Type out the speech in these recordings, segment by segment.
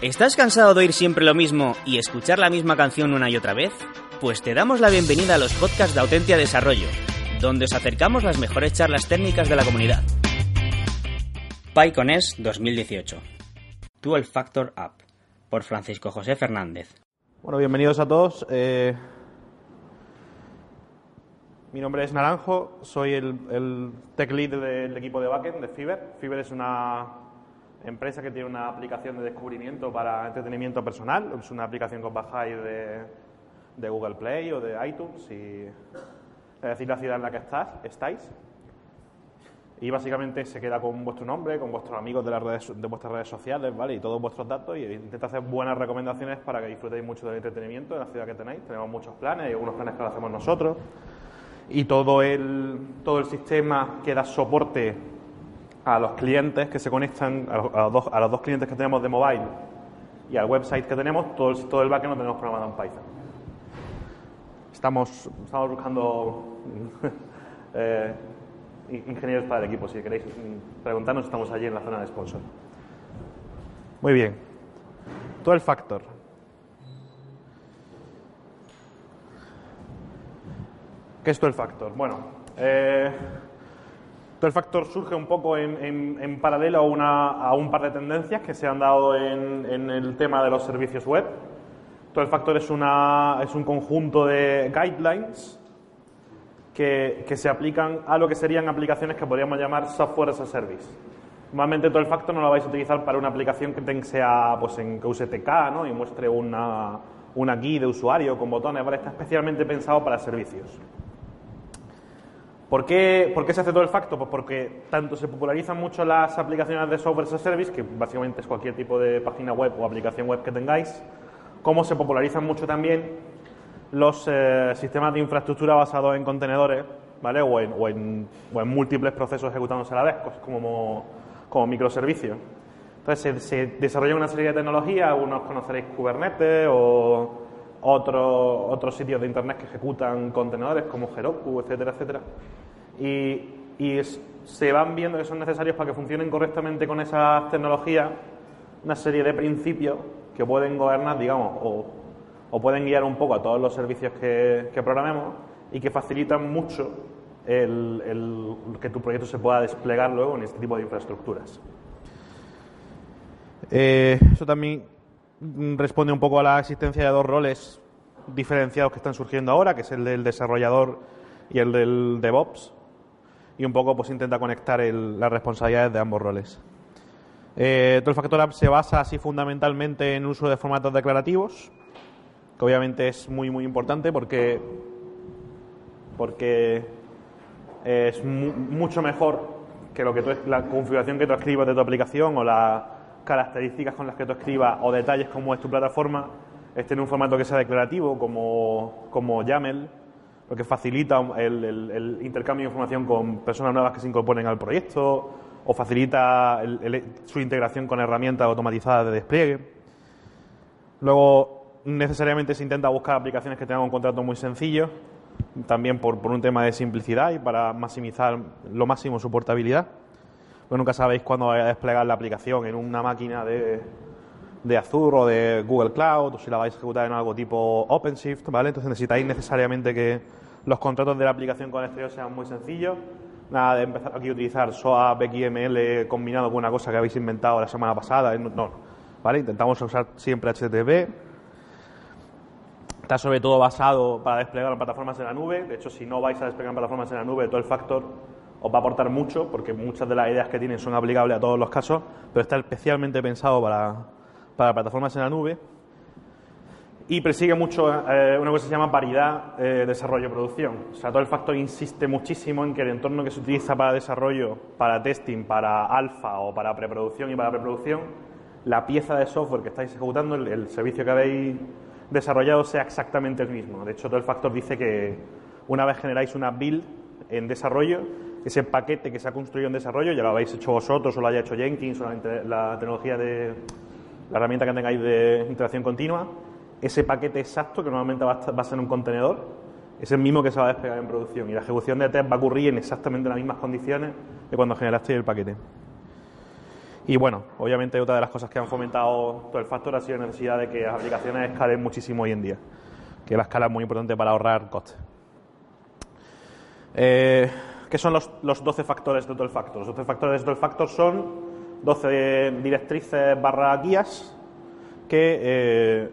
¿Estás cansado de oír siempre lo mismo y escuchar la misma canción una y otra vez? Pues te damos la bienvenida a los podcasts de Autentia Desarrollo, donde os acercamos las mejores charlas técnicas de la comunidad. PyConES 2018 Dual Factor App por Francisco José Fernández. Bueno, bienvenidos a todos. Eh, mi nombre es Naranjo, soy el, tech lead del equipo de backend de Fiverr. Fiverr es una empresa que tiene una aplicación de descubrimiento para entretenimiento personal. Es una aplicación que os bajáis de, de Google Play o de iTunes y es decir la ciudad en la que estás, estáis. Y básicamente se queda con vuestro nombre, con vuestros amigos de, las redes, de vuestras redes sociales, ¿vale? Y todos vuestros datos y intenta hacer buenas recomendaciones para que disfrutéis mucho del entretenimiento en la ciudad que tenéis. Tenemos muchos planes, hay algunos planes que lo hacemos nosotros. Y todo el, todo el sistema que da soporte a los clientes que se conectan, a los, dos clientes que tenemos de mobile y al website que tenemos, todo el, todo el backend lo tenemos programado en Python. Estamos, estamos buscando eh, ingenieros para el equipo. Si queréis preguntarnos, estamos allí en la zona de sponsor. Muy bien. Todo el factor. ¿Qué es todo el factor? Bueno, eh, todo el factor surge un poco en, paralelo a, una, a, un par de tendencias que se han dado en, el tema de los servicios web. Todo el factor es, un conjunto de guidelines que, se aplican a lo que serían aplicaciones que podríamos llamar software as a service. Normalmente todo el factor no lo vais a utilizar para una aplicación que sea pues en que use TK y muestre una, una guía de usuario con botones, ¿vale? Está especialmente pensado para servicios. ¿Por qué, ¿Por qué, se hace todo el facto? Pues porque tanto se popularizan mucho las aplicaciones de software as a service, que básicamente es cualquier tipo de página web o aplicación web que tengáis, como se popularizan mucho también los eh, sistemas de infraestructura basados en contenedores, ¿vale? O en, múltiples procesos ejecutándose a la vez, como, como microservicios. Entonces se, se desarrolla una serie de tecnologías, algunos conoceréis Kubernetes o otros otros sitios de internet que ejecutan contenedores como Heroku, etcétera, etcétera. Y, se van viendo que son necesarios para que funcionen correctamente con esas tecnologías una serie de principios que pueden gobernar, digamos, o, pueden guiar un poco a todos los servicios que, programemos y que facilitan mucho el, el, que tu proyecto se pueda desplegar luego en este tipo de infraestructuras. Eh, eso también responde un poco a la existencia de dos roles diferenciados que están surgiendo ahora, que es el del desarrollador y el del DevOps, y un poco pues intenta conectar el, las responsabilidades de ambos roles. Eh, todo el Factor App se basa así fundamentalmente en uso de formatos declarativos, que obviamente es muy muy importante porque porque es mu mucho mejor que lo que la configuración que tú escribas de tu aplicación o la características con las que tú escribas o detalles como es tu plataforma estén en un formato que sea declarativo como, como YAML, lo que facilita el, intercambio de información con personas nuevas que se incorporen al proyecto o facilita el, su integración con herramientas automatizadas de despliegue. Luego, necesariamente se intenta buscar aplicaciones que tengan un contrato muy sencillo, también por, un tema de simplicidad y para maximizar lo máximo su portabilidad. Pues nunca sabéis cuándo vais a desplegar la aplicación en una máquina de, de Azure o de Google Cloud, o si la vais a ejecutar en algo tipo OpenShift, ¿vale? Entonces necesitáis necesariamente que los contratos de la aplicación con el exterior sean muy sencillos. Nada de empezar aquí a utilizar SOAP, XML combinado con una cosa que habéis inventado la semana pasada. No, ¿vale? Intentamos usar siempre HTTP. Está sobre todo basado para desplegar plataformas en la nube. De hecho, si no vais a desplegar plataformas en la nube, todo el factor os va a aportar mucho, porque muchas de las ideas que tienen son aplicables a todos los casos, pero está especialmente pensado para, para plataformas en la nube. Y persigue mucho eh, una cosa que se llama paridad eh, desarrollo-producción. O sea, todo el factor insiste muchísimo en que el entorno que se utiliza para desarrollo, para testing, para alfa o para preproducción y para preproducción, la pieza de software que estáis ejecutando, el, servicio que habéis desarrollado, sea exactamente el mismo. De hecho, todo el factor dice que una vez generáis una build en desarrollo, ese paquete que se ha construido en desarrollo, ya lo habéis hecho vosotros o lo haya hecho Jenkins o la tecnología de la herramienta que tengáis de interacción continua, ese paquete exacto, que normalmente va a, estar- va ser un contenedor, es el mismo que se va a desplegar en producción y la ejecución de test va a ocurrir en exactamente las mismas condiciones que cuando generasteis el paquete. Y bueno, obviamente otra de las cosas que han fomentado todo el factor ha sido la necesidad de que las aplicaciones escalen muchísimo hoy en día, que la escala es muy importante para ahorrar costes. Eh, ¿Qué son los, los 12 factores de todo el factor? Los 12 factores de todo el factor son 12 directrices barra guías que eh,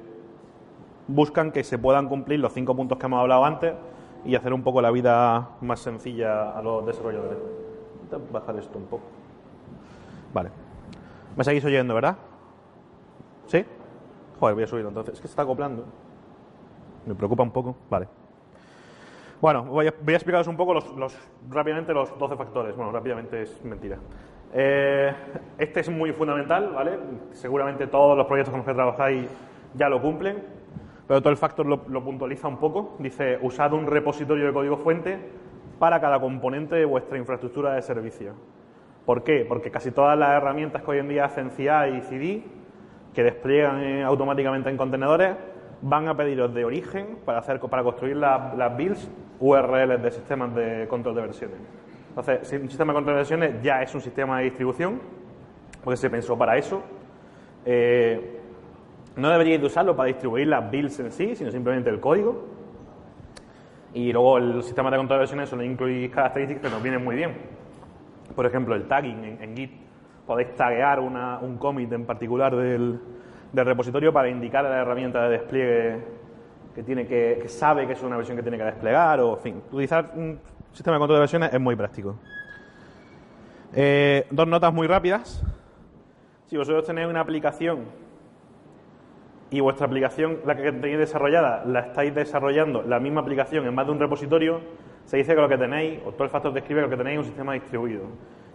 buscan que se puedan cumplir los cinco puntos que hemos hablado antes y hacer un poco la vida más sencilla a los desarrolladores. Voy a bajar esto un poco. Vale. ¿Me seguís oyendo, verdad? ¿Sí? Joder, voy a subirlo entonces. Es que se está acoplando. Me preocupa un poco. Vale. Bueno, voy a, voy a explicaros un poco los, los- rápidamente los 12 factores. Bueno, rápidamente es mentira. Eh, este es muy fundamental, ¿vale? Seguramente todos los proyectos con los que trabajáis ya lo cumplen, pero todo el factor lo, lo puntualiza un poco. Dice, usad un repositorio de código fuente para cada componente de vuestra infraestructura de servicio. ¿Por qué? Porque casi todas las herramientas que hoy en día hacen CI y CD, que despliegan eh, automáticamente en contenedores, van a pediros de origen para, hacer, para construir la- las builds URLs de sistemas de control de versiones. Entonces, un sistema de control de versiones ya es un sistema de distribución, porque se pensó para eso. Eh, no deberíais de usarlo para distribuir las builds en sí, sino simplemente el código. Y luego el sistema de control de versiones solo incluye características que nos vienen muy bien. Por ejemplo, el tagging en, Git. Podéis taguear un commit en particular del, repositorio para indicar a la herramienta de despliegue que, tiene que, que sabe que es una versión que tiene que desplegar. O, en fin, utilizar sistema de control de versiones es muy práctico. Eh, dos notas muy rápidas. Si vosotros tenéis una aplicación y vuestra aplicación, la que tenéis desarrollada, la estáis desarrollando, la misma aplicación en más de un repositorio, se dice que lo que tenéis, o todo el factor describe lo que tenéis es un sistema distribuido.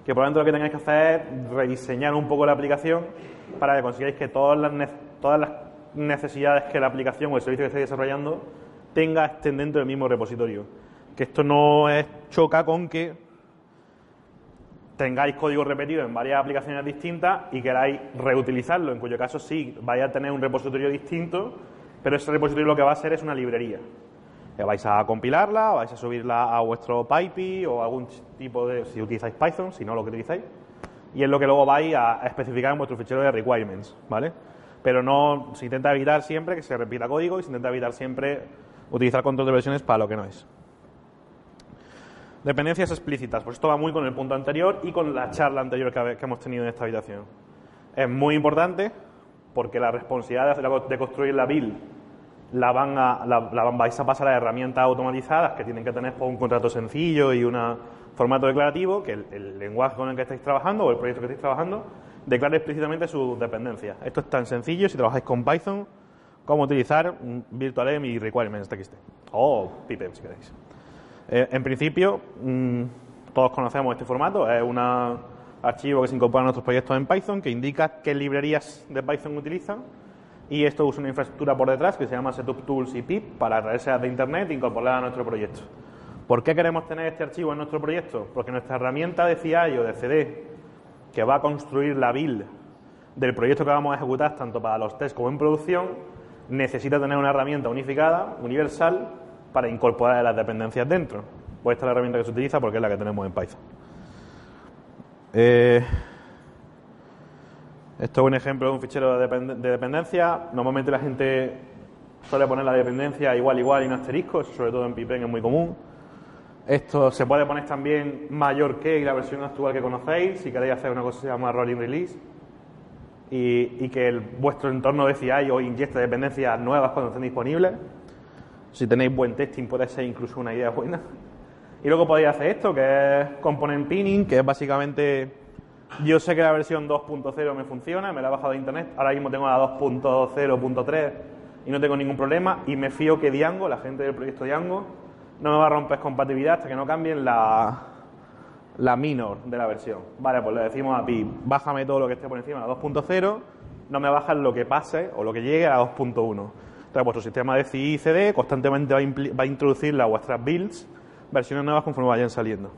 Que por lo tanto lo que tengáis que hacer es rediseñar un poco la aplicación para que consigáis que todas las, todas las necesidades que la aplicación o el servicio que estáis desarrollando tenga estén dentro del mismo repositorio. Que esto no es, choca con que tengáis código repetido en varias aplicaciones distintas y queráis reutilizarlo, en cuyo caso sí, vais a tener un repositorio distinto, pero ese repositorio lo que va a ser es una librería. Que vais a compilarla, vais a subirla a vuestro PyPy o algún tipo de, si utilizáis Python, si no lo que utilizáis, y es lo que luego vais a especificar en vuestro fichero de requirements, ¿vale? Pero no, se intenta evitar siempre que se repita código y se intenta evitar siempre utilizar control de versiones para lo que no es. Dependencias explícitas. Pues esto va muy con el punto anterior y con la charla anterior que, hemos tenido en esta habitación. Es muy importante porque la responsabilidad de, construir la build la, van a, la, la vais a pasar a herramientas automatizadas que tienen que tener pues, un contrato sencillo y un formato declarativo que el, el lenguaje con el que estáis trabajando o el proyecto que estáis trabajando declare explícitamente sus dependencias. Esto es tan sencillo si trabajáis con Python como utilizar un virtualenv y requirements.txt o pipem si queréis. Eh, en principio, mm, todos conocemos este formato. Es un archivo que se incorpora a nuestros proyectos en Python que indica qué librerías de Python utilizan. Y esto usa una infraestructura por detrás que se llama Setup Tools y pip para traerse de Internet e incorporarla a nuestro proyecto. ¿Por qué queremos tener este archivo en nuestro proyecto? Porque nuestra herramienta de CI o de CD que va a construir la build del proyecto que vamos a ejecutar tanto para los tests como en producción necesita tener una herramienta unificada, universal, para incorporar las dependencias dentro. Pues esta es la herramienta que se utiliza porque es la que tenemos en Python. Eh, esto es un ejemplo de un fichero de, depend- de dependencia. Normalmente la gente suele poner la dependencia igual, igual y un asterisco, sobre todo en Pipen es muy común. Esto se puede poner también mayor que y la versión actual que conocéis, si queréis hacer una cosa que se llama rolling release y, que vuestro entorno de CI o inyecte dependencias nuevas cuando estén disponibles. Si tenéis buen testing puede ser incluso una idea buena. Y luego podéis hacer esto, que es component pinning, que es básicamente... Yo sé que la versión 2.0 me funciona, me la he bajado de internet, ahora mismo tengo la 2.0.3 y no tengo ningún problema y me fío que Django, la gente del proyecto Django, no me va a romper compatibilidad hasta que no cambien la, la minor de la versión. Vale, pues le decimos a Pi, bájame todo lo que esté por encima de la 2.0 no me baja lo que pase o lo que llegue a 2.1. Entonces, vuestro sistema de CI y CD constantemente va a, va a introducir las vuestras builds, versiones nuevas conforme vayan saliendo.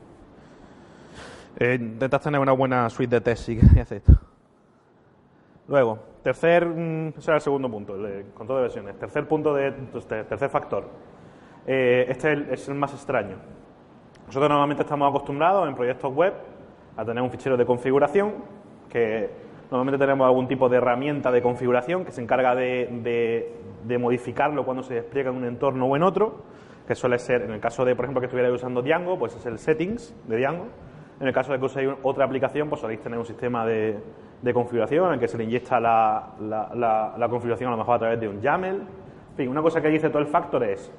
Eh, intentas tener una buena suite de test si queréis esto. Luego, tercer, mm, ese era el segundo punto, el de control de versiones. Tercer punto de, este, tercer factor. Eh, este es el, más extraño. Nosotros normalmente estamos acostumbrados en proyectos web a tener un fichero de configuración que normalmente tenemos algún tipo de herramienta de configuración que se encarga de, modificarlo cuando se despliega en un entorno o en otro, que suele ser, en el caso de, por ejemplo, que estuvierais usando Django, pues es el settings de Django. En el caso de que uséis otra aplicación, pues soléis tener un sistema de, configuración en el que se le inyecta la, configuración a lo mejor a través de un YAML. En fin, una cosa que dice todo el factor es,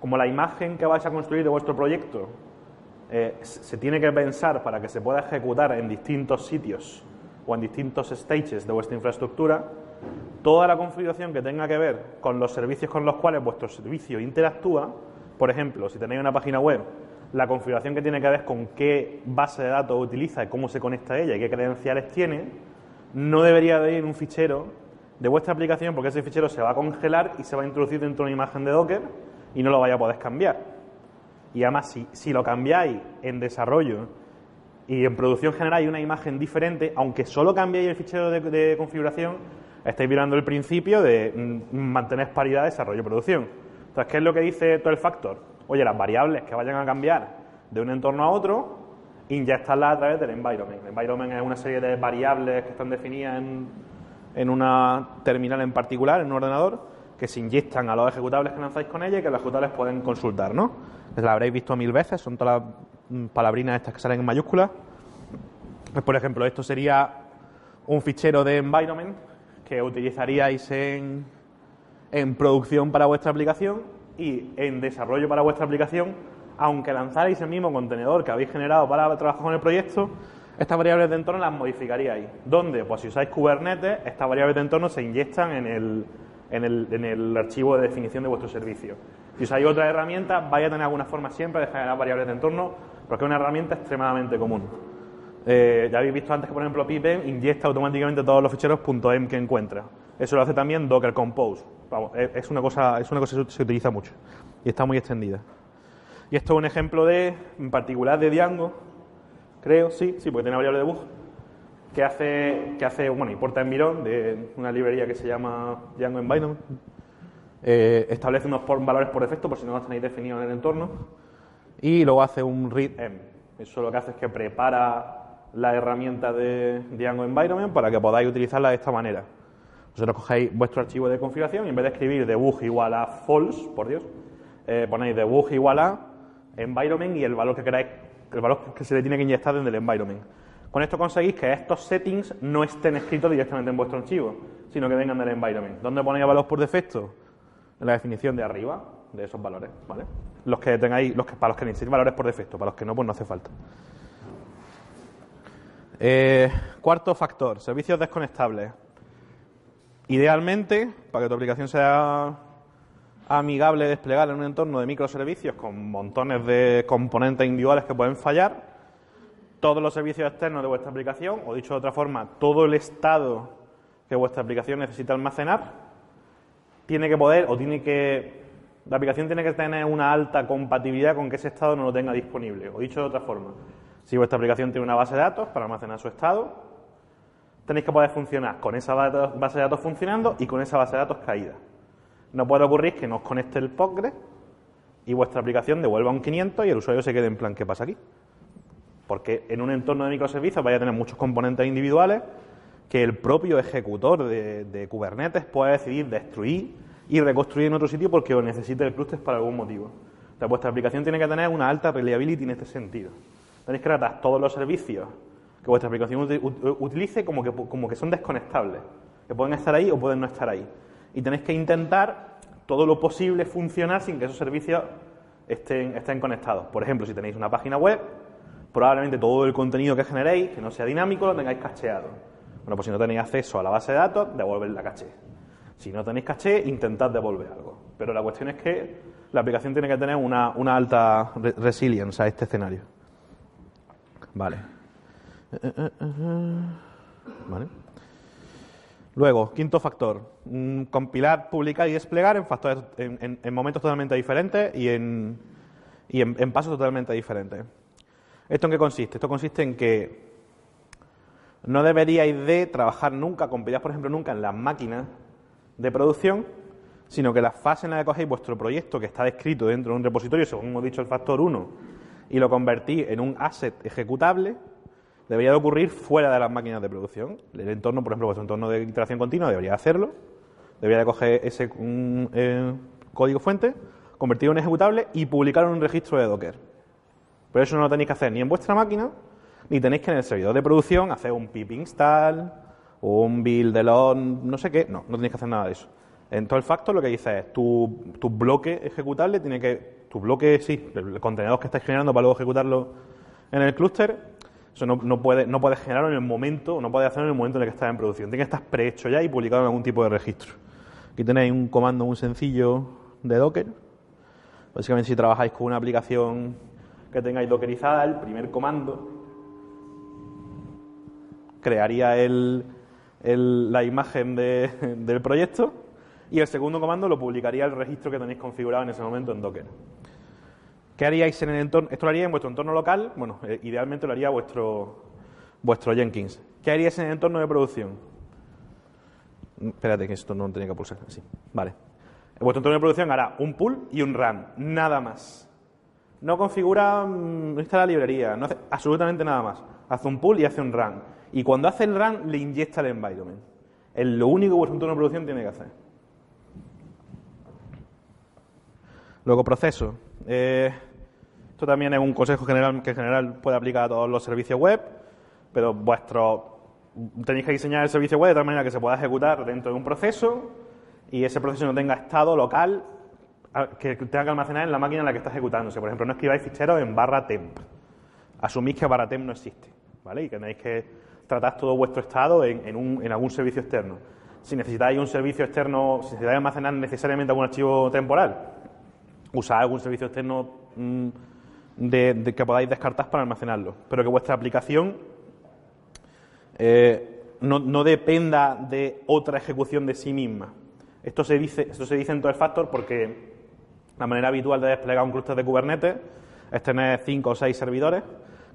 como la imagen que vais a construir de vuestro proyecto eh, se tiene que pensar para que se pueda ejecutar en distintos sitios o en distintos stages de vuestra infraestructura, toda la configuración que tenga que ver con los servicios con los cuales vuestro servicio interactúa, por ejemplo, si tenéis una página web la configuración que tiene que ver con qué base de datos utiliza y cómo se conecta a ella y qué credenciales tiene, no debería de ir en un fichero de vuestra aplicación porque ese fichero se va a congelar y se va a introducir dentro de una imagen de Docker y no lo vaya a poder cambiar. Y además, si, si lo cambiáis en desarrollo y en producción general hay una imagen diferente, aunque solo cambiéis el fichero de, configuración, estáis violando el principio de mm, mantener paridad de desarrollo-producción. Entonces, ¿qué es lo que dice todo el factor? Oye, las variables que vayan a cambiar de un entorno a otro, inyectarlas a través del environment. El environment es una serie de variables que están definidas en, en una terminal en particular, en un ordenador, que se inyectan a los ejecutables que lanzáis con ella y que los ejecutables pueden consultar, ¿no? La habréis visto mil veces, son todas las palabrinas estas que salen en mayúsculas. Pues, por ejemplo, esto sería un fichero de environment que utilizaríais en, en producción para vuestra aplicación y en desarrollo para vuestra aplicación, aunque lanzarais el mismo contenedor que habéis generado para trabajar con el proyecto, estas variables de entorno las modificaríais. ¿Dónde? Pues si usáis Kubernetes, estas variables de entorno se inyectan en el, en el, en el archivo de definición de vuestro servicio. Si usáis otra herramienta, vais a tener alguna forma siempre de generar variables de entorno, porque es una herramienta extremadamente común. Eh, ya habéis visto antes que, por ejemplo, pipen inyecta automáticamente todos los ficheros .m que encuentra. Eso lo hace también Docker Compose. es una cosa, es una cosa que se utiliza mucho y está muy extendida. Y esto es un ejemplo de, en particular, de Django, creo, sí, sí, porque tiene variable de bug, que hace, que hace bueno, importa Environ de una librería que se llama Django Environment. Eh, establece unos valores por defecto, por si no los tenéis definidos en el entorno, y luego hace un readm. Eso lo que hace es que prepara la herramienta de Django Environment para que podáis utilizarla de esta manera. Vosotros cogéis vuestro archivo de configuración y en vez de escribir debug igual a false, por Dios, eh, ponéis debug igual a environment y el valor que queráis, el valor que se le tiene que inyectar desde el environment. Con esto conseguís que estos settings no estén escritos directamente en vuestro archivo, sino que vengan del environment. ¿Dónde ponéis valores por defecto? En la definición de arriba de esos valores, ¿vale? Los que tengáis, los que, para los que necesitéis valores por defecto, para los que no, pues no hace falta. Eh, cuarto factor, servicios desconectables. Idealmente, para que tu aplicación sea amigable de desplegar en un entorno de microservicios con montones de componentes individuales que pueden fallar, todos los servicios externos de vuestra aplicación, o dicho de otra forma, todo el estado que vuestra aplicación necesita almacenar, tiene que poder o tiene que la aplicación tiene que tener una alta compatibilidad con que ese estado no lo tenga disponible. O dicho de otra forma, si vuestra aplicación tiene una base de datos para almacenar su estado, tenéis que poder funcionar con esa base de datos funcionando y con esa base de datos caída. No puede ocurrir que nos conecte el Postgres y vuestra aplicación devuelva un 500 y el usuario se quede en plan, ¿qué pasa aquí? Porque en un entorno de microservicios vaya a tener muchos componentes individuales que el propio ejecutor de, Kubernetes puede decidir destruir y reconstruir en otro sitio porque necesite el clúster para algún motivo. Entonces, vuestra aplicación tiene que tener una alta reliability en este sentido. Tenéis que tratar todos los servicios que vuestra aplicación utilice como que, como que son desconectables, que pueden estar ahí o pueden no estar ahí. Y tenéis que intentar todo lo posible funcionar sin que esos servicios estén, estén conectados. Por ejemplo, si tenéis una página web, probablemente todo el contenido que generéis, que no sea dinámico, lo tengáis cacheado. Bueno, pues si no tenéis acceso a la base de datos, devolver la caché. Si no tenéis caché, intentad devolver algo. Pero la cuestión es que la aplicación tiene que tener una, alta resiliencia a este escenario. Vale. Vale. Luego, quinto factor, mm, compilar, publicar y desplegar en, factores, en, momentos totalmente diferentes y, en, y en, pasos totalmente diferentes. ¿Esto en qué consiste? Esto consiste en que no deberíais de trabajar nunca, compilar, por ejemplo, nunca en las máquinas de producción, sino que la fase en la que cogéis vuestro proyecto que está descrito dentro de un repositorio, según hemos dicho el factor 1, y lo convertís en un asset ejecutable, debería de ocurrir fuera de las máquinas de producción. El entorno, por ejemplo, vuestro entorno de iteración continua debería hacerlo, debería de coger ese eh, código fuente, convertirlo en ejecutable y publicarlo en un registro de Docker. Pero eso no lo tenéis que hacer ni en vuestra máquina, ni tenéis que en el servidor de producción hacer un pip install un build de log, no sé qué. No, no tenéis que hacer nada de eso. En todo el factor lo que dice es tu, tu bloque ejecutable tiene que, tu bloque, sí, el contenedor que estáis generando para luego ejecutarlo en el clúster, eso no, no, puede, no puedes generarlo en el momento, no puede hacerlo en el momento en el que estás en producción. Tiene que estar prehecho ya y publicado en algún tipo de registro. Aquí tenéis un comando muy sencillo de Docker. Básicamente si trabajáis con una aplicación que tengáis dockerizada, el primer comando crearía el, la imagen del proyecto y el segundo comando lo publicaría el registro que tenéis configurado en ese momento en Docker. ¿Qué haríais en el entorno? Esto lo haría en vuestro entorno local, bueno, eh, idealmente lo haría vuestro, vuestro Jenkins. ¿Qué haríais en el entorno de producción? Espérate, que esto no tenía que pulsar así. Vale. Vuestro entorno de producción hará un pull y un run, nada más. No configura, mm, no instala la librería, no hace absolutamente nada más. Hace un pull y hace un run. Y cuando hace el run, le inyecta el environment. Es lo único que vuestro entorno de producción tiene que hacer. Luego, proceso. Eh, esto también es un consejo general que en general puede aplicar a todos los servicios web, pero vuestro tenéis que diseñar el servicio web de tal manera que se pueda ejecutar dentro de un proceso y ese proceso no tenga estado local que tenga que almacenar en la máquina en la que está ejecutándose. Por ejemplo, no escribáis ficheros en barra temp. Asumís que barra temp no existe, ¿vale? Y que tenéis que tratar todo vuestro estado en, un, en algún servicio externo. Si necesitáis un servicio externo, si necesitáis almacenar necesariamente algún archivo temporal, usad algún servicio externo mm, de, que podáis descartar para almacenarlo. Pero que vuestra aplicación eh, no, no, dependa de otra ejecución de sí misma. Esto se dice, esto se dice en todo el factor porque la manera habitual de desplegar un clúster de Kubernetes es tener 5 o 6 servidores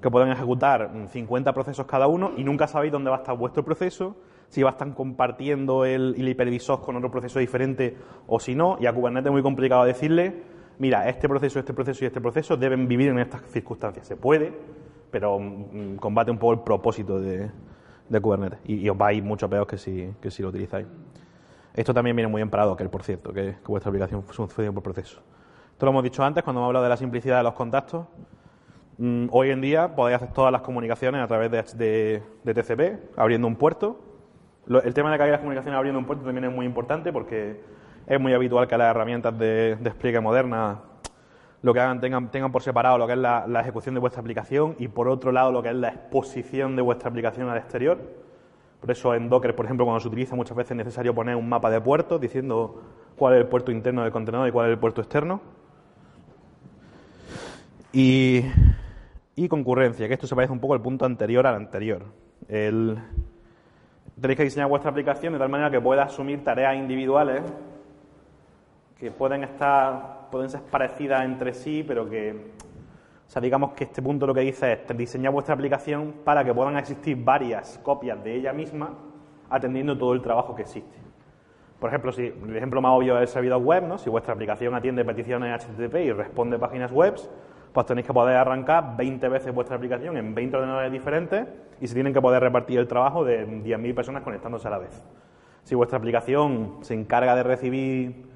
que pueden ejecutar 50 procesos cada uno y nunca sabéis dónde va a estar vuestro proceso, si va a estar compartiendo el, el hipervisor con otro proceso diferente o si no. Y a Kubernetes es muy complicado decirle, mira, este proceso, este proceso y este proceso deben vivir en estas circunstancias. Se puede, pero mm, combate un poco el propósito de, Kubernetes. Y, os va a ir mucho peor que si, que si lo utilizáis. Esto también viene muy bien para Docker, por cierto, que, que vuestra aplicación funcione por proceso. Esto lo hemos dicho antes cuando hemos hablado de la simplicidad de los contactos. Mm, hoy en día podéis hacer todas las comunicaciones a través de, TCP, abriendo un puerto. el tema de que haya las comunicaciones abriendo un puerto también es muy importante porque es muy habitual que las herramientas de despliegue modernas lo que hagan tengan, tengan por separado lo que es la, la, ejecución de vuestra aplicación y por otro lado lo que es la exposición de vuestra aplicación al exterior. Por eso en Docker, por ejemplo, cuando se utiliza muchas veces es necesario poner un mapa de puertos diciendo cuál es el puerto interno del contenedor y cuál es el puerto externo. Y, concurrencia, que esto se parece un poco al punto anterior al anterior. tenéis que diseñar vuestra aplicación de tal manera que pueda asumir tareas individuales que pueden estar, pueden ser parecidas entre sí, pero que, o sea, digamos que este punto lo que dice es diseñar vuestra aplicación para que puedan existir varias copias de ella misma atendiendo todo el trabajo que existe. Por ejemplo, si el ejemplo más obvio es el servidor web, ¿no? Si vuestra aplicación atiende peticiones HTTP y responde páginas web, pues tenéis que poder arrancar 20 veces vuestra aplicación en 20 ordenadores diferentes y se tienen que poder repartir el trabajo de 10.000 personas conectándose a la vez. Si vuestra aplicación se encarga de recibir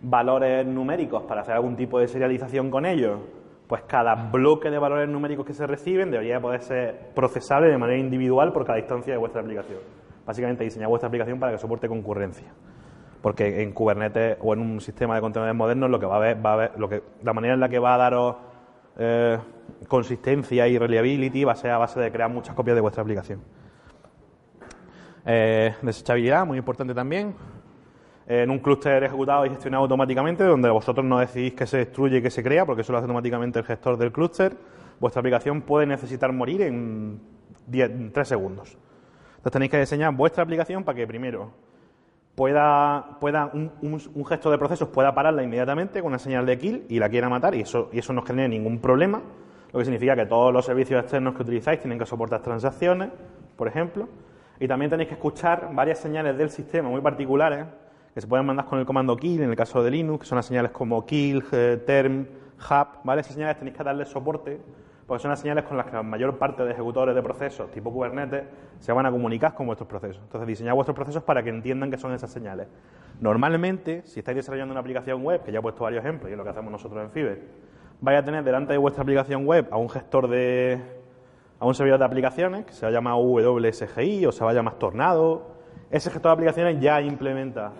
valores numéricos para hacer algún tipo de serialización con ellos, pues cada bloque de valores numéricos que se reciben debería poder ser procesable de manera individual por cada instancia de vuestra aplicación. Básicamente diseñar vuestra aplicación para que soporte concurrencia. Porque en Kubernetes o en un sistema de contenedores modernos lo que va a ver, va a ver lo que, la manera en la que va a daros eh, consistencia y reliability va a ser a base de crear muchas copias de vuestra aplicación. Eh, desechabilidad, muy importante también. En un clúster ejecutado y gestionado automáticamente, donde vosotros no decidís que se destruye y que se crea, porque eso lo hace automáticamente el gestor del clúster, vuestra aplicación puede necesitar morir en, 3 segundos. Entonces tenéis que diseñar vuestra aplicación para que primero pueda, pueda un, un, gesto de procesos pueda pararla inmediatamente con una señal de kill y la quiera matar y eso, y eso no genere ningún problema, lo que significa que todos los servicios externos que utilizáis tienen que soportar transacciones, por ejemplo, y también tenéis que escuchar varias señales del sistema muy particulares que se pueden mandar con el comando kill en el caso de Linux, que son las señales como kill, eh, term, hub, ¿vale? Esas señales tenéis que darle soporte porque son las señales con las que la mayor parte de ejecutores de procesos tipo Kubernetes se van a comunicar con vuestros procesos. Entonces, diseñad vuestros procesos para que entiendan que son esas señales. Normalmente, si estáis desarrollando una aplicación web, que ya he puesto varios ejemplos y es lo que hacemos nosotros en Fiber, vais a tener delante de vuestra aplicación web a un gestor de. a un servidor de aplicaciones que se va a llamar WSGI o se va a llamar Tornado. Ese gestor de aplicaciones ya implementa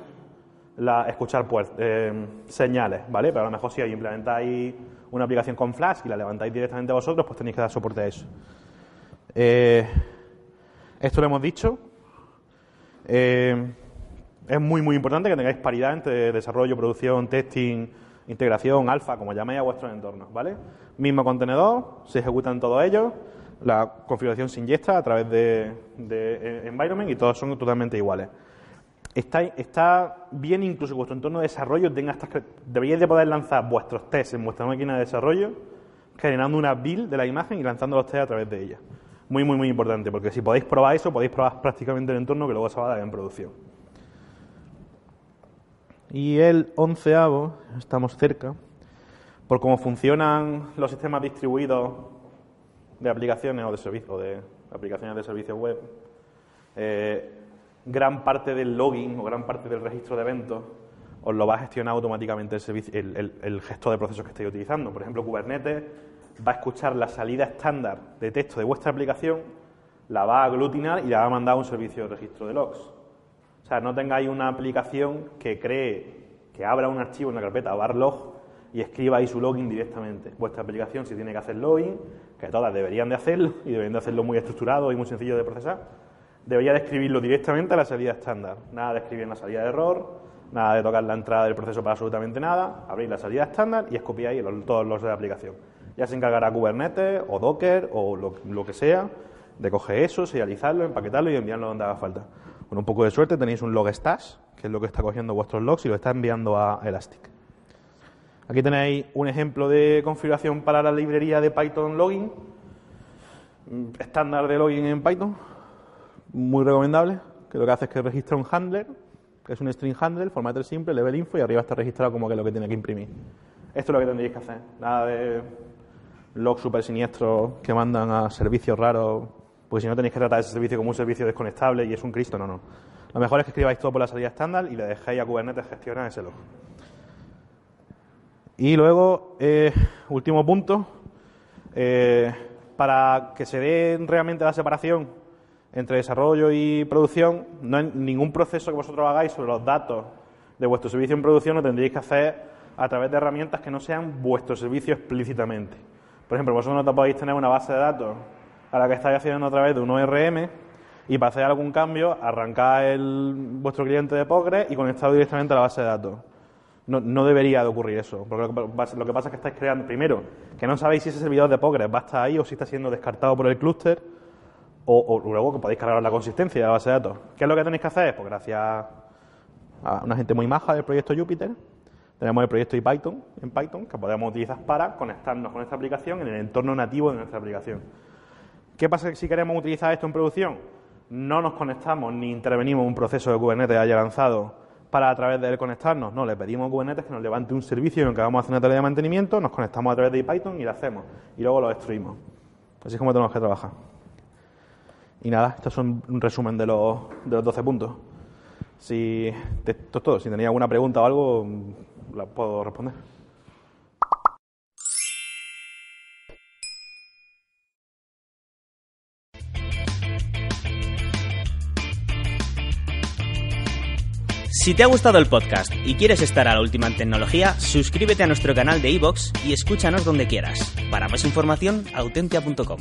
la, escuchar pues, eh, señales, ¿vale? Pero a lo mejor si implementáis una aplicación con Flash y la levantáis directamente vosotros, pues tenéis que dar soporte a eso. Eh, esto lo hemos dicho. Eh, es muy, muy importante que tengáis paridad entre desarrollo, producción, testing, integración, alfa, como llaméis a vuestros entornos, ¿vale? Mismo contenedor, se ejecutan todos ellos, la configuración se inyecta a través de, de environment y todos son totalmente iguales. Está, está, bien incluso que vuestro entorno de desarrollo tenga estas... Deberíais de poder lanzar vuestros tests en vuestra máquina de desarrollo generando una build de la imagen y lanzando los tests a través de ella. Muy, muy, muy importante, porque si podéis probar eso, podéis probar prácticamente el entorno que luego se va a dar en producción. Y el onceavo, estamos cerca, por cómo funcionan los sistemas distribuidos de aplicaciones o de servicios, de aplicaciones de servicios web, eh, gran parte del login o gran parte del registro de eventos os lo va a gestionar automáticamente el, servicio, el, gestor de procesos que estéis utilizando. Por ejemplo, Kubernetes va a escuchar la salida estándar de texto de vuestra aplicación, la va a aglutinar y la va a mandar a un servicio de registro de logs. O sea, no tengáis una aplicación que cree, que abra un archivo en la carpeta varlog y escriba ahí su login directamente. Vuestra aplicación, si tiene que hacer login, que todas deberían de hacerlo y deberían de hacerlo muy estructurado y muy sencillo de procesar, debería de escribirlo directamente a la salida estándar. Nada de escribir en la salida de error, nada de tocar la entrada del proceso para absolutamente nada, abrir la salida estándar y escopiar ahí todos los de la aplicación. Ya se encargará Kubernetes o Docker o lo, que sea de coger eso, serializarlo, empaquetarlo y enviarlo donde haga falta. Con un poco de suerte tenéis un log stash, que es lo que está cogiendo vuestros logs y lo está enviando a Elastic. Aquí tenéis un ejemplo de configuración para la librería de Python Login, estándar de login en Python, muy recomendable, que lo que hace es que registra un handler, que es un string handler, formato simple, level info, y arriba está registrado como que es lo que tiene que imprimir. Esto es lo que tendréis que hacer. Nada de logs super siniestros que mandan a servicios raros, porque si no tenéis que tratar ese servicio como un servicio desconectable y es un Cristo, no, no. Lo mejor es que escribáis todo por la salida estándar y le dejéis a Kubernetes gestionar ese log. Y luego, eh, último punto, eh, para que se dé realmente la separación entre desarrollo y producción, no hay ningún proceso que vosotros hagáis sobre los datos de vuestro servicio en producción lo tendréis que hacer a través de herramientas que no sean vuestro servicio explícitamente. Por ejemplo, vosotros no podéis tener una base de datos a la que estáis accediendo a través de un ORM y para hacer algún cambio arrancar el, vuestro cliente de Postgres y conectarlo directamente a la base de datos. No, no, debería de ocurrir eso, porque lo que pasa es que estáis creando, primero, que no sabéis si ese servidor de Postgres va a estar ahí o si está siendo descartado por el clúster, o, luego que podéis cargar la consistencia de la base de datos. ¿Qué es lo que tenéis que hacer? Pues gracias a una gente muy maja del proyecto Jupyter, tenemos el proyecto Python en Python que podemos utilizar para conectarnos con esta aplicación en el entorno nativo de nuestra aplicación. ¿Qué pasa si queremos utilizar esto en producción? No nos conectamos ni intervenimos en un proceso de Kubernetes haya lanzado para a través de él conectarnos. No, le pedimos a Kubernetes que nos levante un servicio en el que vamos a hacer una tarea de mantenimiento, nos conectamos a través de Python y lo hacemos. Y luego lo destruimos. Así es como tenemos que trabajar. Y nada, estos son un resumen de los, de los 12 puntos. Si, esto es todo. Si tenía alguna pregunta o algo, la puedo responder. Si te ha gustado el podcast y quieres estar a la última en tecnología, suscríbete a nuestro canal de iVoox y escúchanos donde quieras. Para más información, autentia.com.